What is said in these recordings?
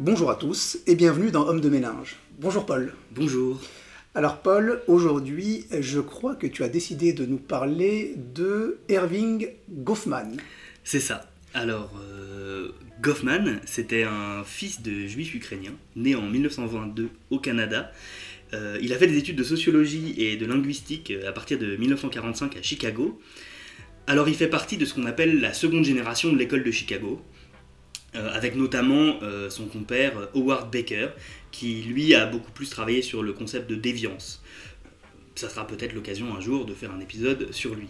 Bonjour à tous et bienvenue dans Homme de ménage. Bonjour Paul. Bonjour. Alors Paul, aujourd'hui, je crois que tu as décidé de nous parler de Irving Goffman. C'est ça. Alors, euh, Goffman, c'était un fils de juif ukrainien, né en 1922 au Canada. Euh, il a fait des études de sociologie et de linguistique euh, à partir de 1945 à Chicago. Alors il fait partie de ce qu'on appelle la seconde génération de l'école de Chicago, avec notamment son compère Howard Baker, qui lui a beaucoup plus travaillé sur le concept de déviance. Ça sera peut-être l'occasion un jour de faire un épisode sur lui.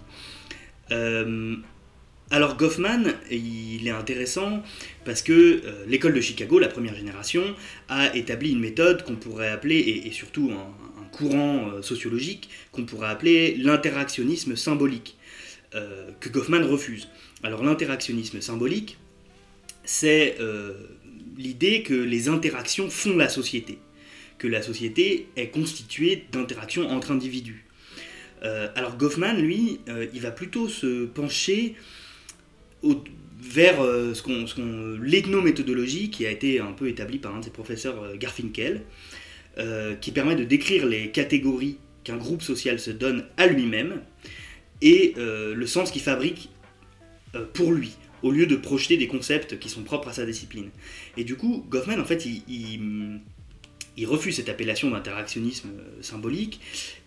Alors Goffman, il est intéressant parce que euh, l'école de Chicago, la première génération, a établi une méthode qu'on pourrait appeler, et, surtout un, courant euh, sociologique, qu'on pourrait appeler l'interactionnisme symbolique, euh, que Goffman refuse. Alors l'interactionnisme symbolique, c'est l'idée que les interactions font la société, que la société est constituée d'interactions entre individus. alors Goffman, lui, il va plutôt se pencher vers euh, l'ethnométhodologie qui a été un peu établie par un de ses professeurs, euh, Garfinkel, euh, qui permet de décrire les catégories qu'un groupe social se donne à lui-même et le sens qu'il fabrique pour lui, au lieu de projeter des concepts qui sont propres à sa discipline. Et du coup, Goffman, en fait, il, refuse cette appellation d'interactionnisme symbolique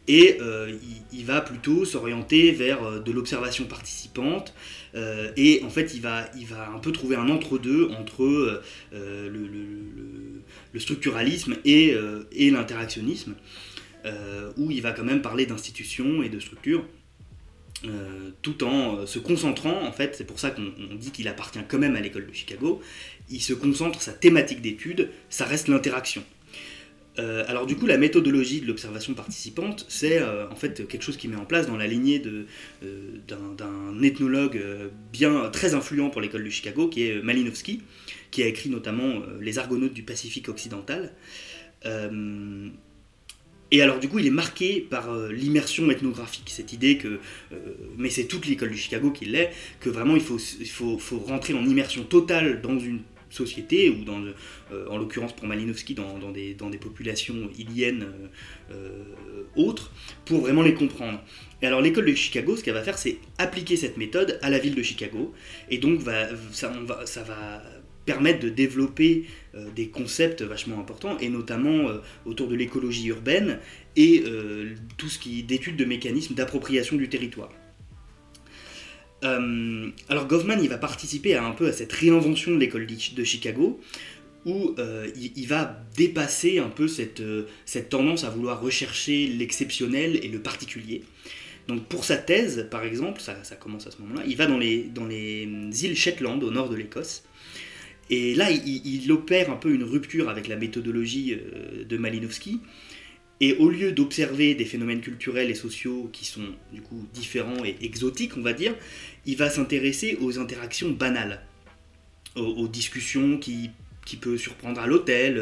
et euh, il, va plutôt s'orienter vers euh, de l'observation participante euh, et en fait il va, il va un peu trouver un entre-deux entre, le, structuralisme et, et l'interactionnisme où il va quand même parler d'institutions et de structures tout en se concentrant, en fait, c'est pour ça qu'on dit qu'il appartient quand même à l'école de Chicago, il se concentre, sa thématique d'étude, ça reste l'interaction. Euh, alors du coup, la méthodologie de l'observation participante, c'est euh, en fait quelque chose qui met en place dans la lignée euh, d'un ethnologue bien très influent pour l'école de Chicago, qui est Malinowski, qui a écrit notamment Les Argonautes du Pacifique occidental. Et alors du coup, il est marqué par l'immersion ethnographique, cette idée que, mais c'est toute l'école de Chicago qui l'est, que vraiment il faut, il faut, faut rentrer en immersion totale dans une société, ou dans, euh, en l'occurrence pour Malinowski, dans, dans, des, dans des populations iliennes euh, euh, autres, pour vraiment les comprendre. Et alors l'école de Chicago, ce qu'elle va faire, c'est appliquer cette méthode à la ville de Chicago, et donc ça, va, ça va permettre de développer des concepts vachement importants, et notamment autour de l'écologie urbaine et tout ce qui est d'études de mécanismes d'appropriation du territoire. Euh, alors Goffman, il va participer un peu à cette réinvention de l'école de Chicago, où euh, il, va dépasser un peu cette, euh, cette tendance à vouloir rechercher l'exceptionnel et le particulier. Donc pour sa thèse, par exemple, ça, commence à ce moment-là, il va dans les, dans les îles Shetland, au nord de l'Écosse, et là, il, opère un peu une rupture avec la méthodologie de Malinowski, et au lieu d'observer des phénomènes culturels et sociaux qui sont du coup différents et exotiques, on va dire, il va s'intéresser aux interactions banales, aux, discussions qui, qui peuvent surprendre à l'hôtel,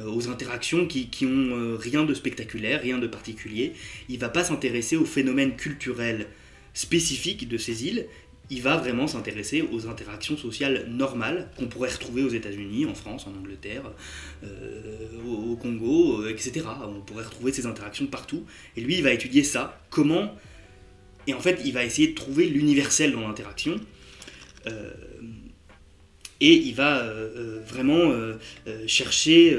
euh, aux interactions qui, qui ont euh, rien de spectaculaire, rien de particulier. Il va pas s'intéresser aux phénomènes culturels spécifiques de ces îles, il va vraiment s'intéresser aux interactions sociales normales qu'on pourrait retrouver aux États-Unis, en France, en Angleterre, euh, au, Congo, euh, etc. On pourrait retrouver ces interactions partout. Et lui, il va étudier ça, comment. Et en fait, il va essayer de trouver l'universel dans l'interaction. Euh, et il va vraiment chercher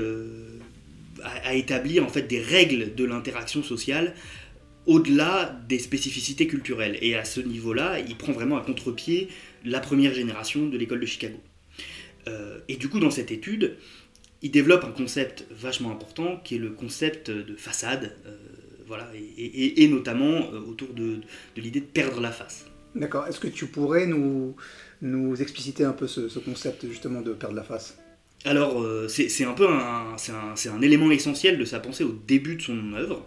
à, à, établir en fait des règles de l'interaction sociale au-delà des spécificités culturelles. Et à ce niveau-là, il prend vraiment à contre-pied la première génération de l'école de Chicago. Euh, et du coup, dans cette étude, il développe un concept vachement important qui est le concept de façade, euh, voilà, et, notamment euh, autour de, l'idée de perdre la face. D'accord. Est-ce que tu pourrais nous, nous expliciter un peu ce, concept justement de perdre la face? Alors, c'est un peu un, un, un, élément essentiel de sa pensée au début de son œuvre.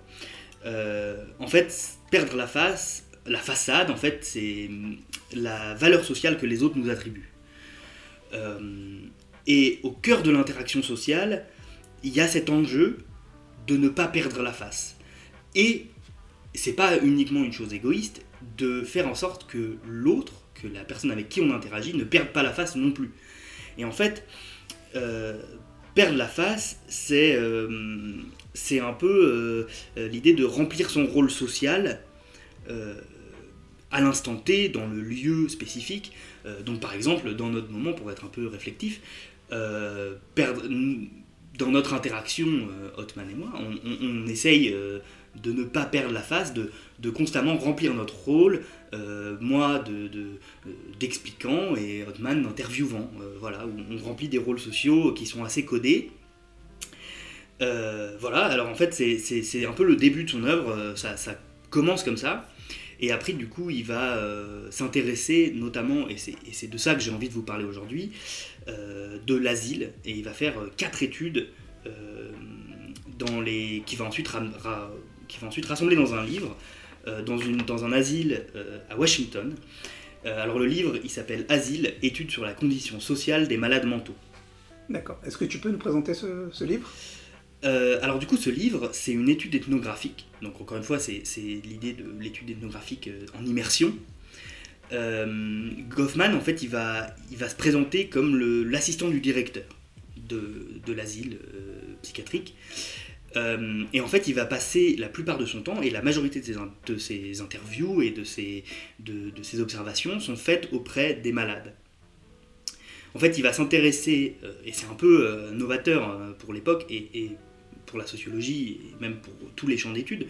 Euh, en fait, perdre la face, la façade, en fait, c'est la valeur sociale que les autres nous attribuent. Euh, et au cœur de l'interaction sociale, il y a cet enjeu de ne pas perdre la face. Et c'est pas uniquement une chose égoïste de faire en sorte que l'autre, que la personne avec qui on interagit, ne perde pas la face non plus. Et en fait, euh, perdre la face, c'est c'est un peu l'idée de remplir son rôle social à l'instant T, dans le lieu spécifique. donc par exemple, dans notre moment, pour être un peu réflectif, dans notre interaction, Hotman et moi, on, essaye de ne pas perdre la face, de, constamment remplir notre rôle, euh, moi d'expliquant de, et Hotman d'interviewant. Euh, voilà, on remplit des rôles sociaux qui sont assez codés. Euh, voilà, alors en fait c'est un peu le début de son œuvre, ça, ça, commence comme ça, et après du coup il va s'intéresser notamment, et c'est de ça que j'ai envie de vous parler aujourd'hui, de l'asile, et il va faire quatre études dans les, qui va ensuite qui va ensuite rassembler dans un livre, euh, dans, une, dans un asile euh, à Washington. Euh, alors le livre, il s'appelle Asile, études sur la condition sociale des malades mentaux. D'accord. Est-ce que tu peux nous présenter ce, livre? Alors du coup, ce livre, c'est une étude ethnographique. Donc encore une fois, c'est l'idée de l'étude ethnographique en immersion. Goffman, en fait, il va, se présenter comme l'assistant du directeur de, l'asile psychiatrique. Euh, et en fait, il va passer la plupart de son temps, et la majorité de ses, interviews et de ses, observations sont faites auprès des malades. En fait, il va s'intéresser, euh, et c'est un peu euh, novateur pour l'époque, et, pour la sociologie, et même pour tous les champs d'études,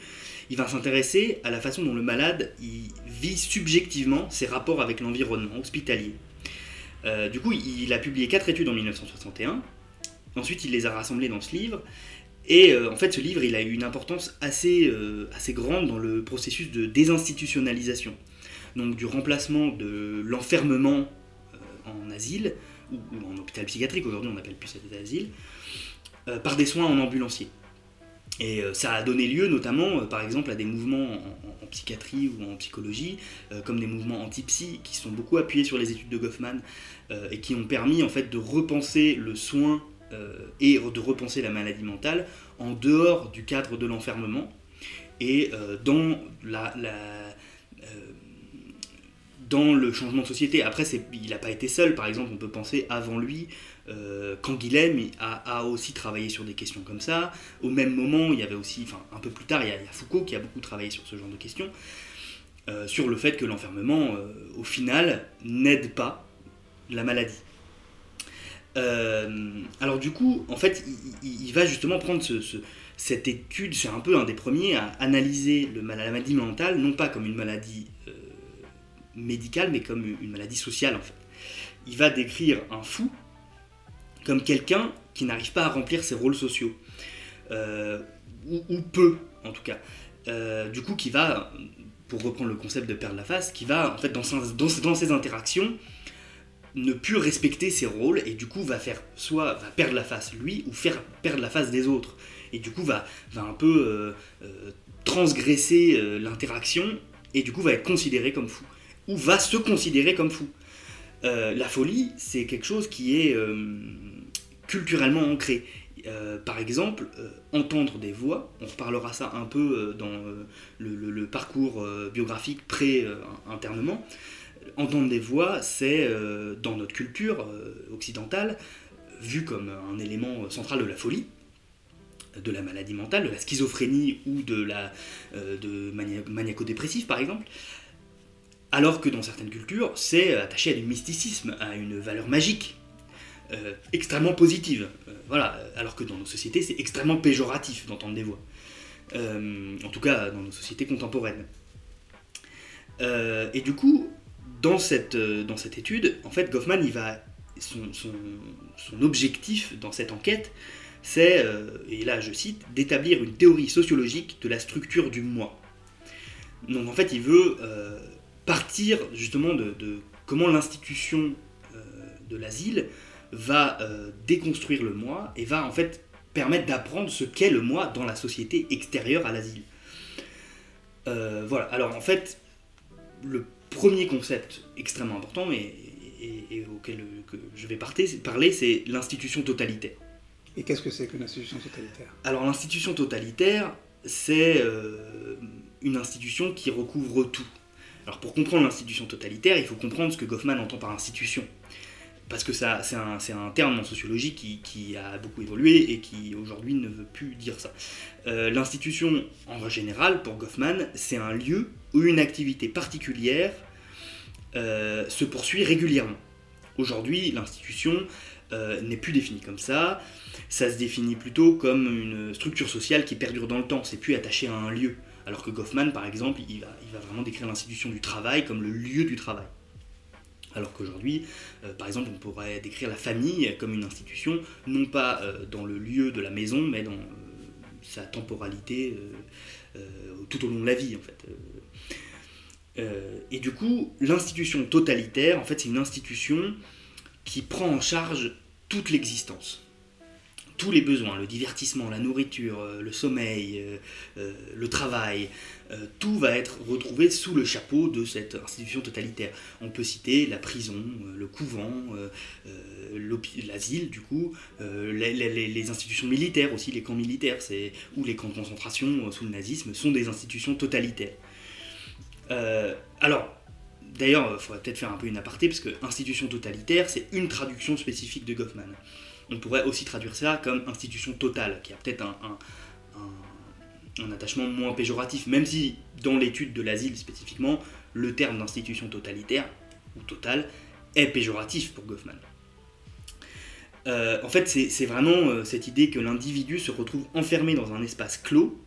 il va s'intéresser à la façon dont le malade vit subjectivement ses rapports avec l'environnement hospitalier. du coup, il a publié quatre études en 1961, ensuite il les a rassemblées dans ce livre, et euh, en fait, ce livre, il a eu une importance assez, euh, assez grande dans le processus de désinstitutionnalisation. Donc du remplacement de l'enfermement euh, en asile, ou, en hôpital psychiatrique, aujourd'hui on appelle plus ça des asiles, par des soins en ambulancier. Et ça a donné lieu notamment, par exemple, à des mouvements en, psychiatrie ou en psychologie, comme des mouvements anti-psy, qui sont beaucoup appuyés sur les études de Goffman, et qui ont permis en fait de repenser le soin euh, et de repenser la maladie mentale en dehors du cadre de l'enfermement et euh, dans la, euh, dans le changement de société. Après, il n'a pas été seul. Par exemple, on peut penser avant lui, euh, a, aussi travaillé sur des questions comme ça. Au même moment, il y avait aussi, enfin un peu plus tard, il y, a, Foucault qui a beaucoup travaillé sur ce genre de questions, sur le fait que l'enfermement, au final, n'aide pas la maladie. Euh, alors du coup, en fait, il, va justement prendre cette étude, c'est un peu un des premiers à analyser le, la maladie mentale, non pas comme une maladie euh, médicale, mais comme une maladie sociale en fait. Il va décrire un fou comme quelqu'un qui n'arrive pas à remplir ses rôles sociaux, euh, ou, peu en tout cas. du coup, qui va, pour reprendre le concept de perdre la face, qui va en fait dans, ses interactions ne plus respecter ses rôles et du coup va faire soit va perdre la face lui ou faire perdre la face des autres et du coup va, un peu euh, euh, transgresser euh, l'interaction et du coup va être considéré comme fou va se considérer comme fou. la folie c'est quelque chose qui est culturellement ancré. par exemple, entendre des voix, on reparlera ça un peu dans le, parcours biographique pré-internement, entendre des voix, c'est euh, dans notre culture euh, occidentale vu comme un élément central de la folie, de la maladie mentale, de la schizophrénie ou de la euh, maniaco-dépressif par exemple, alors que dans certaines cultures, c'est attaché à du mysticisme, à une valeur magique, extrêmement positive. voilà, alors que dans nos sociétés, c'est extrêmement péjoratif d'entendre des voix. en tout cas, dans nos sociétés contemporaines. et du coup, dans cette, euh, étude, en fait, Goffman, il va, son, objectif dans cette enquête, c'est, euh, et là je cite, d'établir une théorie sociologique de la structure du moi. Donc en fait, il veut euh, partir justement de, de comment l'institution de l'asile va déconstruire le moi et va en fait permettre d'apprendre ce qu'est le moi dans la société extérieure à l'asile. voilà, alors en fait, le premier concept extrêmement important et, auquel je vais parler, c'est l'institution totalitaire. Et qu'est-ce que c'est qu'une institution totalitaire? Alors l'institution totalitaire, c'est euh, une institution qui recouvre tout. Alors pour comprendre l'institution totalitaire, il faut comprendre ce que Goffman entend par institution. parce que ça, c'est un, terme en sociologie qui, qui a beaucoup évolué et qui aujourd'hui ne veut plus dire ça. Euh, l'institution, en général, pour Goffman, c'est un lieu où une activité particulière euh, se poursuit régulièrement. Aujourd'hui, l'institution euh, n'est plus définie comme ça. Ça se définit plutôt comme une structure sociale qui perdure dans le temps. C'est plus attaché à un lieu. Alors que Goffman, par exemple, il va, vraiment décrire l'institution du travail comme le lieu du travail. Alors qu'aujourd'hui, euh, par exemple, on pourrait décrire la famille comme une institution, non pas euh, dans le lieu de la maison, mais dans euh, sa temporalité tout au long de la vie, en fait. Et du coup, l'institution totalitaire, en fait, c'est une institution qui prend en charge toute l'existence. Tous les besoins, le divertissement, la nourriture, euh, le sommeil, euh, euh, le travail, tout va être retrouvé sous le chapeau de cette institution totalitaire. On peut citer la prison, le couvent, l'asile, du coup, les, les- institutions militaires aussi, les camps militaires, ou les camps de concentration sous le nazisme, sont des institutions totalitaires. Alors, d'ailleurs, il faudrait peut-être faire un peu une aparté, parce que institution totalitaire, c'est une traduction spécifique de Goffman. On pourrait aussi traduire ça comme institution totale, qui a peut-être un, attachement moins péjoratif, même si dans l'étude de l'asile spécifiquement, le terme d'institution totalitaire, ou totale, est péjoratif pour Goffman. Euh, en fait, c'est vraiment euh, cette idée que l'individu se retrouve enfermé dans un espace clos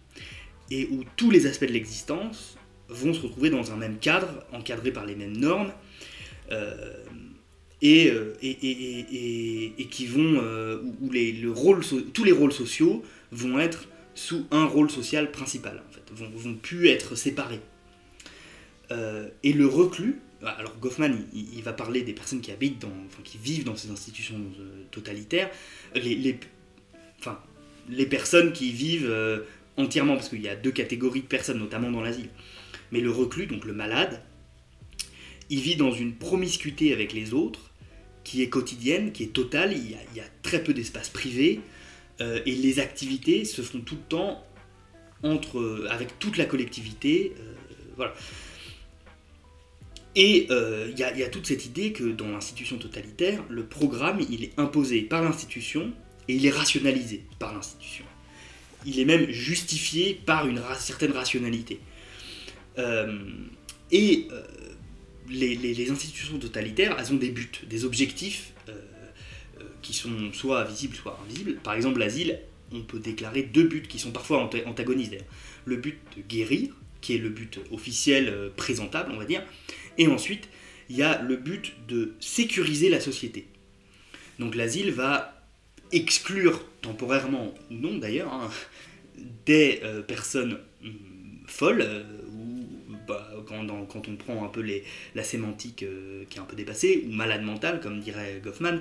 et où tous les aspects de l'existence vont se retrouver dans un même cadre, encadrés par les mêmes normes, euh, et, euh, et, qui vont, euh, où, le rôle, tous les rôles sociaux vont être sous un rôle social principal, en fait, vont, vont plus être séparés. Euh, et le reclus, alors Goffman, il, va parler des personnes qui habitent dans, enfin, qui vivent dans ces institutions totalitaires, les, les, enfin, les personnes qui vivent entièrement, parce qu'il y a deux catégories de personnes, notamment dans l'asile. Mais le reclus, donc le malade, il vit dans une promiscuité avec les autres qui est quotidienne, qui est totale, il y a, très peu d'espace privé, euh, et les activités se font tout le temps entre, euh, avec toute la collectivité. euh, voilà. Et il y, a- toute cette idée que dans l'institution totalitaire, le programme, il est imposé par l'institution et il est rationalisé par l'institution. Il est même justifié par une certaine rationalité. Et les, institutions totalitaires, elles ont des buts, des objectifs euh, euh, qui sont soit visibles, soit invisibles. Par exemple, l'asile, on peut déclarer deux buts qui sont parfois anta- antagonistes. Le but de guérir, qui est le but officiel euh, présentable, on va dire, et ensuite, il y a le but de sécuriser la société. Donc l'asile va exclure temporairement, ou non d'ailleurs, hein, des personnes hum, folles, quand, quand on prend un peu les, la sémantique euh, qui est un peu dépassée, ou malade mental, comme dirait Goffman,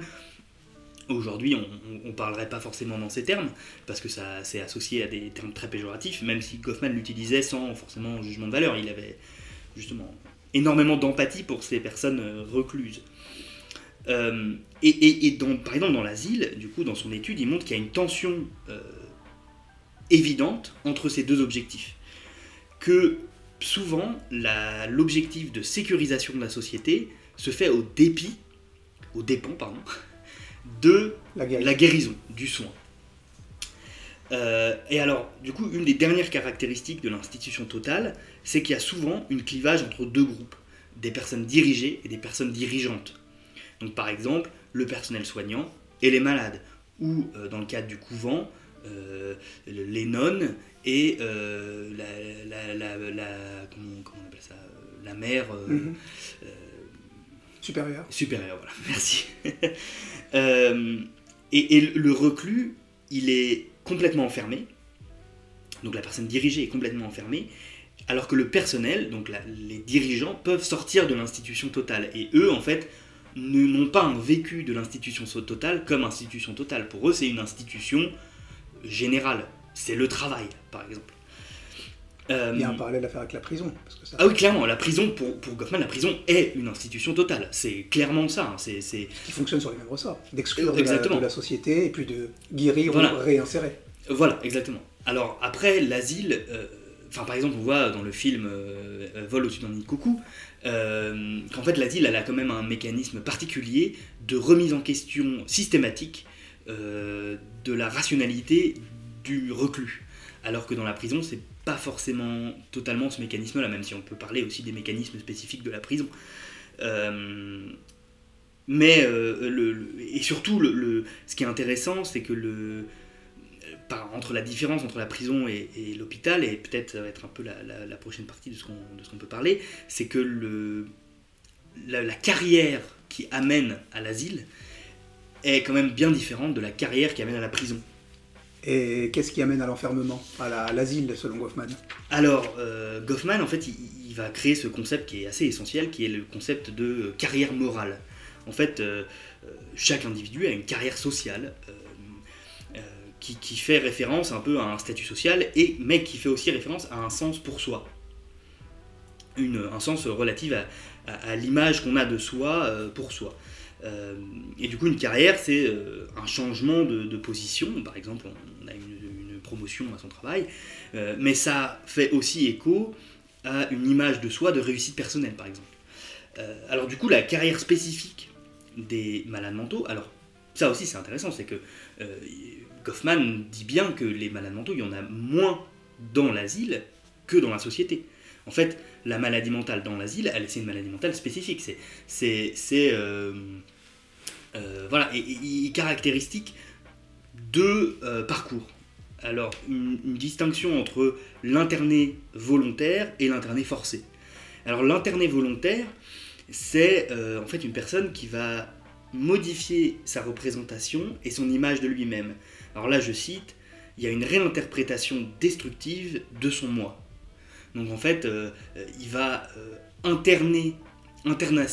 aujourd'hui on ne parlerait pas forcément dans ces termes, parce que ça c'est associé à des termes très péjoratifs, même si Goffman l'utilisait sans forcément jugement de valeur, il avait justement énormément d'empathie pour ces personnes euh, recluses. Euh, et et, dans, par exemple dans l'asile, du coup dans son étude, il montre qu'il y a une tension évidente entre ces deux objectifs. Que souvent l'objectif de sécurisation de la société se fait au dépit, au dépens pardon, de La guérison, du soin. Euh, et alors, du coup, une des dernières caractéristiques de l'institution totale, c'est qu'il y a souvent une clivage entre deux groupes, des personnes dirigées et des personnes dirigeantes. Donc, par exemple, le personnel soignant et les malades, ou euh, dans le cadre du couvent, les nonnes et euh, la, la, la, la- comment, comment on appelle ça, euh, la mère. euh, Mhm. Supérieur. Supérieur, voilà, merci. Euh, et, et le reclus, il est complètement enfermé. Donc la personne dirigée est complètement enfermée. Alors que le personnel, donc la- les dirigeants, peuvent sortir de l'institution totale. Et eux, en fait, ne- n'ont pas un vécu de l'institution totale comme institution totale. Pour eux, c'est une institution générale. C'est le travail, par exemple. Euh, Il y a un parallèle à faire avec la prison. Parce que ça, ah oui, clairement, la prison, pour, pour Goffman, la prison est une institution totale. C'est clairement ça. hein. C'est, qui fonctionne sur les mêmes ressorts. D'exclure de de la société et puis de guérir Voilà. ou réinsérer. Voilà, exactement. Alors après, l'asile, euh, enfin par exemple on voit dans le film euh, euh, Vol au-dessus d'un nid de coucou euh, qu'en fait l'asile elle a quand même un mécanisme particulier de remise en question systématique euh, de la rationalité du reclus. Alors que dans la prison c'est pas forcément totalement ce mécanisme-là, même si on peut parler aussi des mécanismes spécifiques de la prison. Euh, mais euh, le, et surtout, le, ce qui est intéressant, c'est que le, entre la différence entre la prison et, l'hôpital, et peut-être ça va être un peu la, prochaine partie de ce qu'on peut parler, c'est que le, la carrière qui amène à l'asile est quand même bien différente de la carrière qui amène à la prison. Et qu'est-ce qui amène à l'enfermement, à la- à l'asile, selon Goffman? Alors, euh, Goffman, en fait, il, il va créer ce concept qui est assez essentiel, qui est le concept de euh, carrière morale. En fait, euh, chaque individu a une carrière sociale euh, qui, qui fait référence un peu à un statut social, et, mais qui fait aussi référence à un sens pour soi. Une, un sens relatif à, à- à l'image qu'on a de soi pour soi. Euh, et du coup, une carrière, c'est euh, un changement de, position. Par exemple, on a une, promotion à son travail, euh, mais ça fait aussi écho à une image de soi de réussite personnelle, par exemple. Alors du coup, la carrière spécifique des malades mentaux, alors ça aussi c'est intéressant, c'est que Goffman dit bien que les malades mentaux, il y en a moins dans l'asile que dans la société. En fait, la maladie mentale dans l'asile, elle, c'est une maladie mentale spécifique. C'est, c'est, c'est voilà, et, caractéristique de euh, parcours. Alors, une, distinction entre l'interné volontaire et l'interné forcé. Alors, l'interné volontaire, c'est euh, en fait une personne qui va modifier sa représentation et son image de lui-même. Alors là, je cite, il y a une réinterprétation destructive de son moi. Donc en fait, euh, euh, il va euh, interner, interna-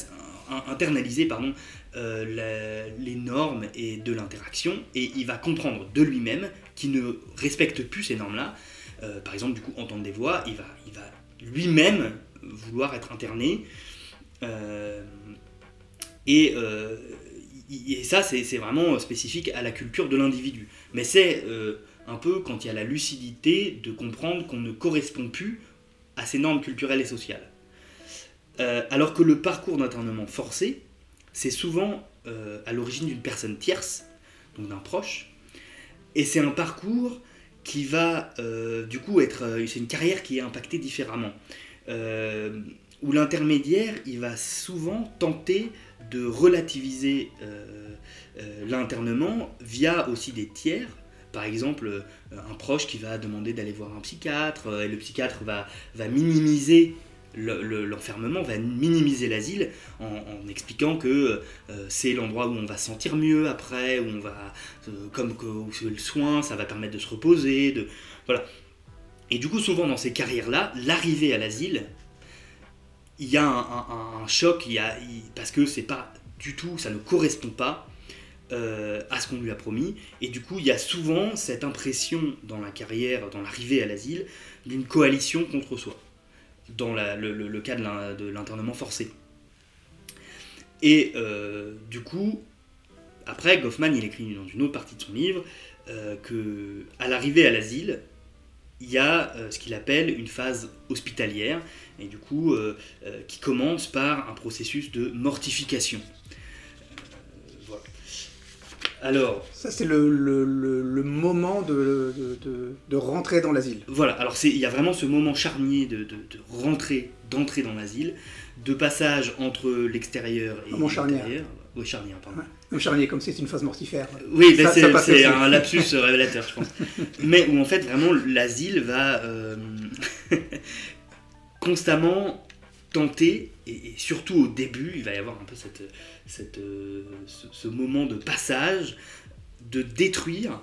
in- internaliser pardon, euh, les normes et de l'interaction et il va comprendre de lui-même qu'il ne respecte plus ces normes-là. Euh, par exemple, du coup, entendre des voix, il va, il va lui-même vouloir être interné. Euh, et, et ça, c'est vraiment spécifique à la culture de l'individu. Mais c'est un peu quand il y a la lucidité de comprendre qu'on ne correspond plus à ces normes culturelles et sociales. Alors que le parcours d'internement forcé, c'est souvent euh, à l'origine d'une personne tierce, donc d'un proche, et c'est un parcours qui va euh, du coup être, euh, c'est une carrière qui est impactée différemment, Euh, où l'intermédiaire, il va souvent tenter de relativiser l'internement via aussi des tiers, par exemple, un proche qui va demander d'aller voir un psychiatre, et le psychiatre va minimiser le- le- l'enfermement, va minimiser l'asile en, expliquant que euh, c'est l'endroit où on va se sentir mieux après, où on va, euh, comme que le soin, ça va permettre de se reposer, voilà. Et du coup, souvent dans ces carrières-là, l'arrivée à l'asile, il y a un, choc, parce que c'est pas du tout, ça ne correspond pas euh, à ce qu'on lui a promis. Et du coup, il y a souvent cette impression dans la carrière, dans l'arrivée à l'asile, d'une coalition contre soi, dans le, cas de l'in- de l'internement forcé. Et euh, du coup, après, Goffman, il écrit dans une autre partie de son livre euh, que à l'arrivée à l'asile, il y a euh, ce qu'il appelle une phase hospitalière, et du coup, euh, qui commence par un processus de mortification. Alors, Ça, c'est le, le- le- le moment de, de- de- rentrer dans l'asile. Voilà, alors il y a vraiment ce moment charnier de, de- de rentrer, d'entrer dans l'asile, de passage entre l'extérieur et l'intérieur. Oui, charnière, pardon. Ouais. Charnier, comme c'est une phase mortifère. Oui, ben c'est un lapsus révélateur, je pense. Mais où en fait, vraiment, l'asile va euh, constamment tenter, et, surtout au début, il va y avoir un peu cette, cette, euh, ce, ce moment de passage, de détruire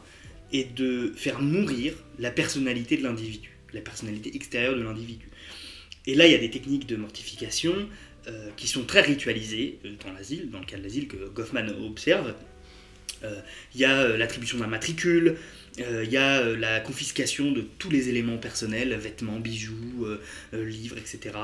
et de faire mourir la personnalité de l'individu, la personnalité extérieure de l'individu. Et là, il y a des techniques de mortification euh, qui sont très ritualisées euh, dans l'asile, dans le cas de l'asile que Goffman observe. Euh, Il y a euh, l'attribution d'un matricule, euh, il y a la confiscation de tous les éléments personnels, vêtements, bijoux, livres, etc.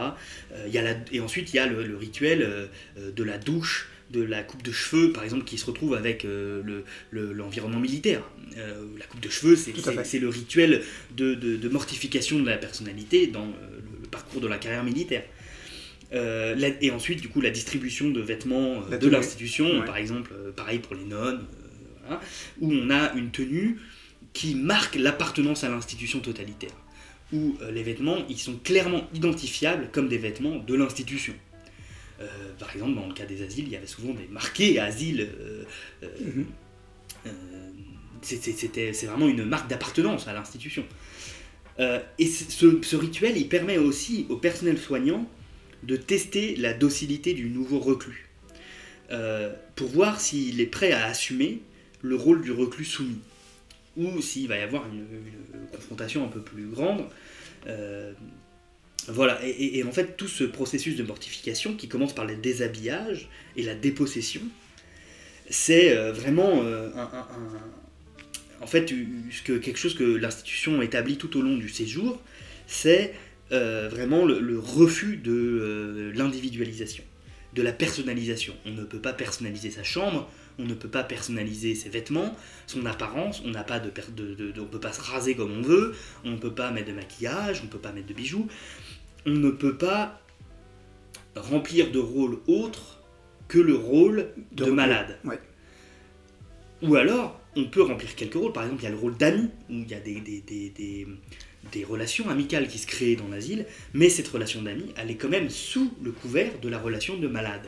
Y a la- et ensuite, il y a le, le rituel de la douche de la coupe de cheveux, par exemple, qui se retrouve avec euh, le- le- l'environnement militaire. Euh, la coupe de cheveux, c'est le rituel de, de- de mortification de la personnalité dans euh, le parcours de la carrière militaire. Euh, la- et ensuite, du coup, la distribution de vêtements euh, de l'institution, Ouais. par exemple, euh, pareil pour les nonnes, voilà, où on a une tenue qui marque l'appartenance à l'institution totalitaire, où les vêtements, ils sont clairement identifiables comme des vêtements de l'institution. Par exemple, dans le cas des asiles, il y avait souvent des marqués asile. Mhm. euh, c'est- vraiment une marque d'appartenance à l'institution. Et ce rituel, il permet aussi au personnel soignant de tester la docilité du nouveau reclus, euh, pour voir s'il est prêt à assumer le rôle du reclus soumis, ou s'il va y avoir une, confrontation un peu plus grande. Euh, voilà, et, en fait, tout ce processus de mortification qui commence par le déshabillage et la dépossession, c'est euh, vraiment en fait quelque chose que l'institution établit tout au long du séjour, c'est euh, vraiment le, le refus de euh, l'individualisation, de la personnalisation. On ne peut pas personnaliser sa chambre, on ne peut pas personnaliser ses vêtements, son apparence, on n'a pas de, per- de, de- de- on peut pas se raser comme on veut, on ne peut pas mettre de maquillage, on ne peut pas mettre de bijoux, on ne peut pas remplir de rôle autre que le rôle de, malade. Ouais. Ou alors, on peut remplir quelques rôles. Par exemple, il y a le rôle d'ami, où il y a des, des, des, des- des relations amicales qui se créent dans l'asile, mais cette relation d'ami, elle est quand même sous le couvert de la relation de malade,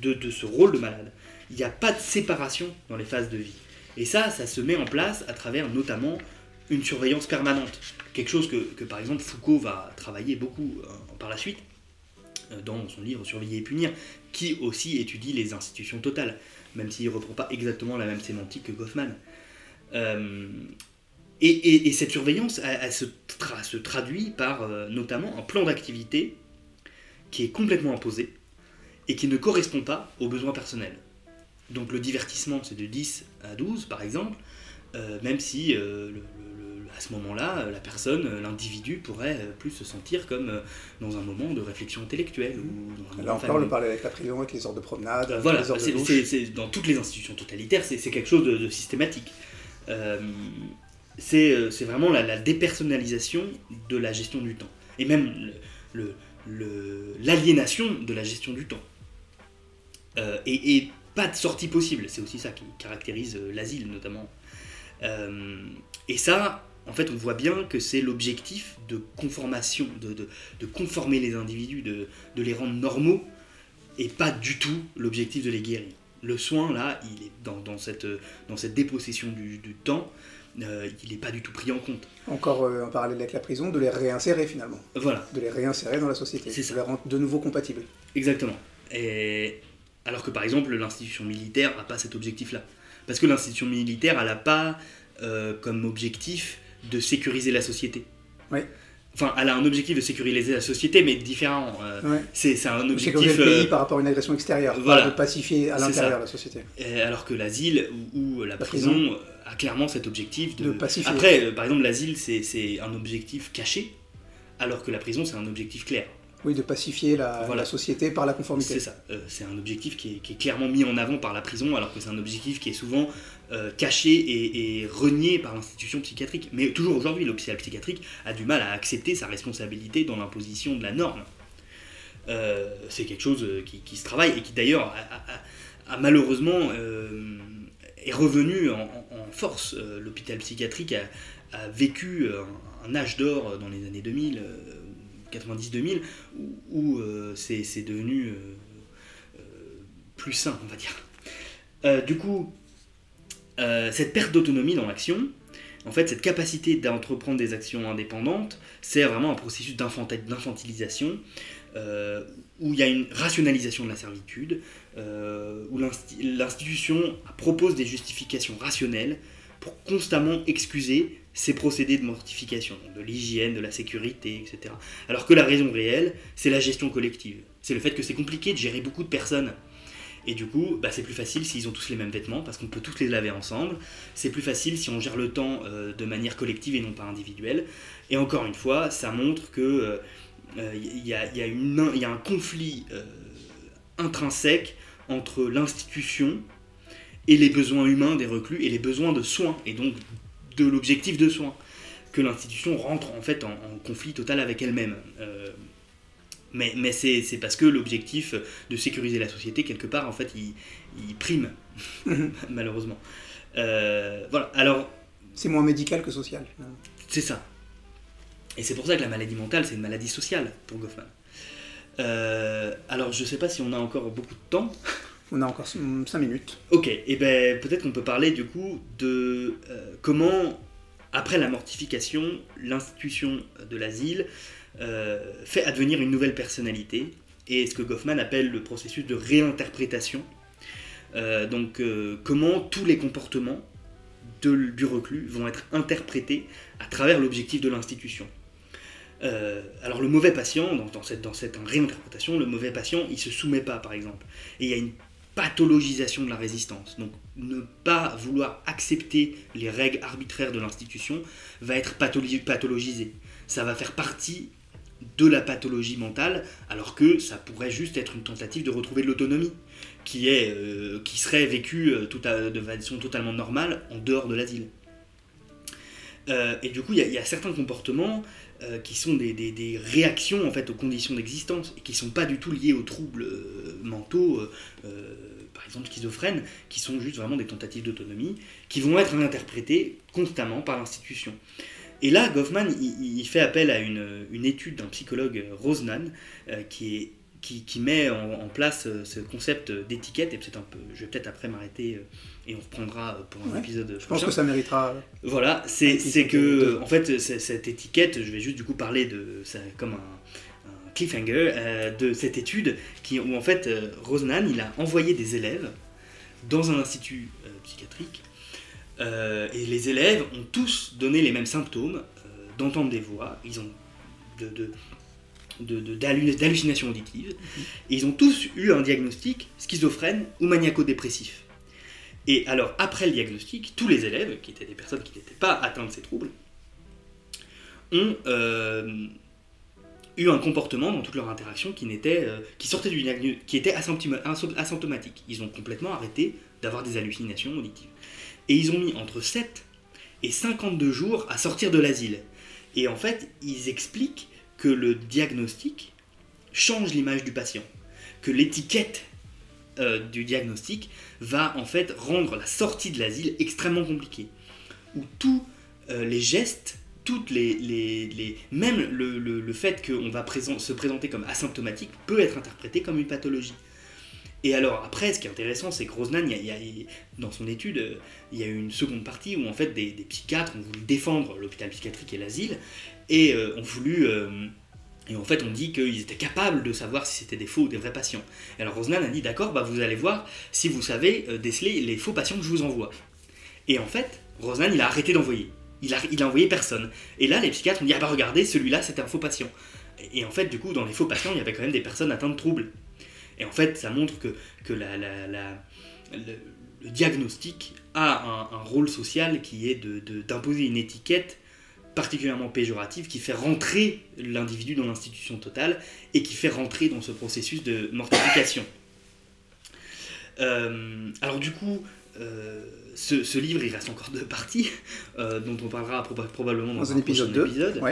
de, de ce rôle de malade. Il n'y a pas de séparation dans les phases de vie. Et ça, ça se met en place à travers notamment une surveillance permanente. Quelque chose que, que, par exemple Foucault va travailler beaucoup euh, par la suite, euh, dans son livre Surveiller et punir, qui aussi étudie les institutions totales, même s'il ne reprend pas exactement la même sémantique que Goffman. Euh, et, et- et cette surveillance, elle, elle se, tra- se traduit par euh, notamment un plan d'activité qui est complètement imposé et qui ne correspond pas aux besoins personnels. Donc le divertissement, c'est de 10 à 12 par exemple, euh, même si euh, le- le- le- à ce moment-là, la personne, l'individu pourrait plus se sentir comme dans un moment de réflexion intellectuelle. Ou dans un encore, le parallèle avec la prison, avec les heures de promenade, Euh, voilà, les heures de dans toutes les institutions totalitaires, c'est c'est quelque chose de, de systématique. Euh, c'est vraiment la, la dépersonnalisation de la gestion du temps. Et même l'aliénation de la gestion du temps. Euh, et, pas de sortie possible, c'est aussi ça qui caractérise euh, l'asile notamment. Et ça, en fait, on voit bien que c'est l'objectif de conformer les individus, de, les rendre normaux, et pas du tout l'objectif de les guérir. Le soin, là, il est dans, cette, dépossession du temps, euh, il n'est pas du tout pris en compte. Encore euh, en parallèle avec la prison, de les réinsérer finalement, Voilà, de les réinsérer dans la société, C'est de ça. les rendre de nouveau compatibles. exactement. Et, alors que par exemple, l'institution militaire n'a pas cet objectif-là. Parce que l'institution militaire, elle n'a pas euh, comme objectif de sécuriser la société. Ouais. Enfin, elle a un objectif de sécuriser la société, mais différent. Euh, Ouais. c'est un sécuriser objectif. le pays euh, par rapport à une agression extérieure, voilà. de pacifier à l'intérieur la société. Alors que l'asile ou, ou la, prison. prison, a clairement cet objectif de, De pacifier. Après, euh, par exemple, l'asile c'est un objectif caché, alors que la prison c'est un objectif clair. Oui, de pacifier la, Voilà. la société par la conformité. C'est ça. Euh, c'est un objectif qui est, qui est clairement mis en avant par la prison, alors que c'est un objectif qui est souvent euh, caché et, et renié par l'institution psychiatrique. Mais toujours aujourd'hui, l'hôpital psychiatrique a du mal à accepter sa responsabilité dans l'imposition de la norme. Euh, c'est quelque chose qui, qui se travaille et qui d'ailleurs a, a- a- a malheureusement est revenu en, force. L'hôpital psychiatrique a, vécu un, un âge d'or dans les années 2000, euh, 90-2000, où, euh, c'est devenu euh, euh, plus sain, on va dire. Du coup, cette perte d'autonomie dans l'action, en fait, cette capacité d'entreprendre des actions indépendantes, c'est vraiment un processus d'infantilisation où il y a une rationalisation de la servitude, où l'insti- l'institution propose des justifications rationnelles pour constamment excuser ces procédés de mortification, de l'hygiène, de la sécurité, etc. Alors que la raison réelle, c'est la gestion collective. C'est le fait que c'est compliqué de gérer beaucoup de personnes. Et du coup, bah, c'est plus facile s'ils ont tous les mêmes vêtements, parce qu'on peut tous les laver ensemble. C'est plus facile si on gère le temps euh, de manière collective et non pas individuelle. Et encore une fois, ça montre que euh, euh, il une- il y a un conflit euh, intrinsèque entre l'institution et les besoins humains des reclus et les besoins de soins, et donc de l'objectif de soins, que l'institution rentre en fait en, conflit total avec elle-même. Euh, mais, mais c'est, parce que l'objectif de sécuriser la société, quelque part, en fait, il, prime, malheureusement. Euh, voilà, alors... C'est moins médical que social. C'est ça. Et c'est pour ça que la maladie mentale, c'est une maladie sociale pour Goffman. Euh, alors, je ne sais pas si on a encore beaucoup de temps. On a encore 5 minutes. Ok, et ben peut-être qu'on peut parler du coup de euh, comment, après la mortification, l'institution de l'asile euh, fait advenir une nouvelle personnalité, et ce que Goffman appelle le processus de réinterprétation. donc comment tous les comportements du reclus vont être interprétés à travers l'objectif de l'institution. Euh, alors le mauvais patient, dans, cette, dans cette réinterprétation, le mauvais patient, il se soumet pas, par exemple. Et il y a pathologisation de la résistance. Donc ne pas vouloir accepter les règles arbitraires de l'institution va être pathologisé. Ça va faire partie de la pathologie mentale, alors que ça pourrait juste être une tentative de retrouver de l'autonomie, qui, euh, serait vécue euh, de façon totalement normale en dehors de l'asile. et du coup, il y, a certains comportements euh, qui sont des, réactions en fait aux conditions d'existence et qui sont pas du tout liées aux troubles euh, mentaux, euh, par exemple schizophrènes, qui sont juste vraiment des tentatives d'autonomie, qui vont être interprétées constamment par l'institution. Et là, Goffman, il, fait appel à une, une étude d'un psychologue, Rosnan, qui est qui, met en, place euh, ce concept d'étiquette, et peut-être un peu, je vais peut-être après m'arrêter euh, et on reprendra pour un épisode. Je pense que ça méritera. Voilà, c'est que, en fait, cette étiquette, je vais juste du coup parler de, ça, comme un, cliffhanger, euh, de cette étude qui, où en fait, Rosnan, il a envoyé des élèves dans un institut psychiatrique, et les élèves ont tous donné les mêmes symptômes, d'entendre des voix, ils ont de, de, d'hallucinations auditives. Et ils ont tous eu un diagnostic schizophrène ou maniaco-dépressif. Et alors, après le diagnostic, tous les élèves, qui étaient des personnes qui n'étaient pas atteintes de ces troubles, ont euh, eu un comportement dans toute leur interaction qui, n'était, euh, qui sortait du qui était asymptomatique. Ils ont complètement arrêté d'avoir des hallucinations auditives. Et ils ont mis entre 7 et 52 jours à sortir de l'asile. Et en fait, ils expliquent que le diagnostic change l'image du patient, que l'étiquette euh, du diagnostic va en fait rendre la sortie de l'asile extrêmement compliquée, où tous euh, les gestes, toutes les, les, même le, le, fait qu'on va se présenter comme asymptomatique peut être interprété comme une pathologie. Et alors après, ce qui est intéressant, c'est que Rosnan, il y a, dans son étude, euh, il y a eu une seconde partie où en fait des, des psychiatres ont voulu défendre l'hôpital psychiatrique et l'asile, et euh, ont voulu. Euh, et en fait, on dit qu'ils étaient capables de savoir si c'était des faux ou des vrais patients. Et alors Rosnan a dit d'accord, bah, vous allez voir si vous savez euh, déceler les faux patients que je vous envoie. Et en fait, Rosnan, il a arrêté d'envoyer. Il a, il a envoyé personne. Et là, les psychiatres ont dit ah bah regardez, celui-là, c'était un faux patient. Et, en fait, du coup, dans les faux patients, il y avait quand même des personnes atteintes de troubles. Et en fait, ça montre que, que le, diagnostic a un, rôle social qui est d'imposer de, une étiquette particulièrement péjorative qui fait rentrer l'individu dans l'institution totale et qui fait rentrer dans ce processus de mortification. Euh, alors du coup, euh, ce, livre, il reste encore deux parties, euh, dont on parlera probablement dans, un, épisode, 2, épisode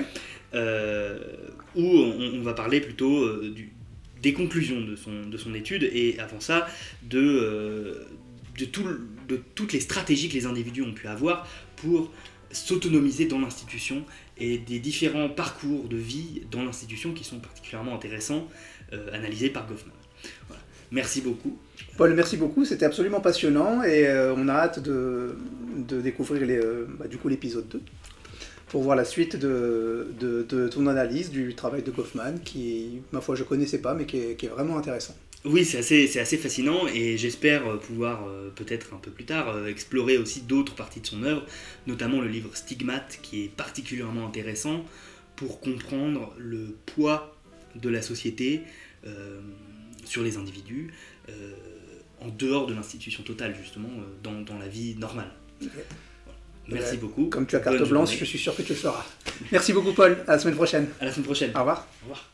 où on, va parler plutôt du, des conclusions de son, de son étude, et avant ça, de, de, tout, de toutes les stratégies que les individus ont pu avoir pour s'autonomiser dans l'institution et des différents parcours de vie dans l'institution qui sont particulièrement intéressants, euh, analysés par Goffman. Merci beaucoup. Paul, merci beaucoup, c'était absolument passionnant et euh, on a hâte de, de découvrir euh, bah, du coup l'épisode 2 pour voir la suite de, de, ton analyse du travail de Goffman qui, ma foi, je connaissais pas mais qui est vraiment intéressant. Oui, c'est assez, assez, fascinant et j'espère euh, pouvoir euh, peut-être un peu plus tard euh, explorer aussi d'autres parties de son œuvre, notamment le livre Stigmate qui est particulièrement intéressant pour comprendre le poids de la société sur les individus en dehors de l'institution totale justement dans, dans, la vie normale. Merci beaucoup. Comme tu as carte blanche, je suis sûr que tu le feras. Merci beaucoup Paul, à la semaine prochaine. À la semaine prochaine. Au revoir. Au revoir.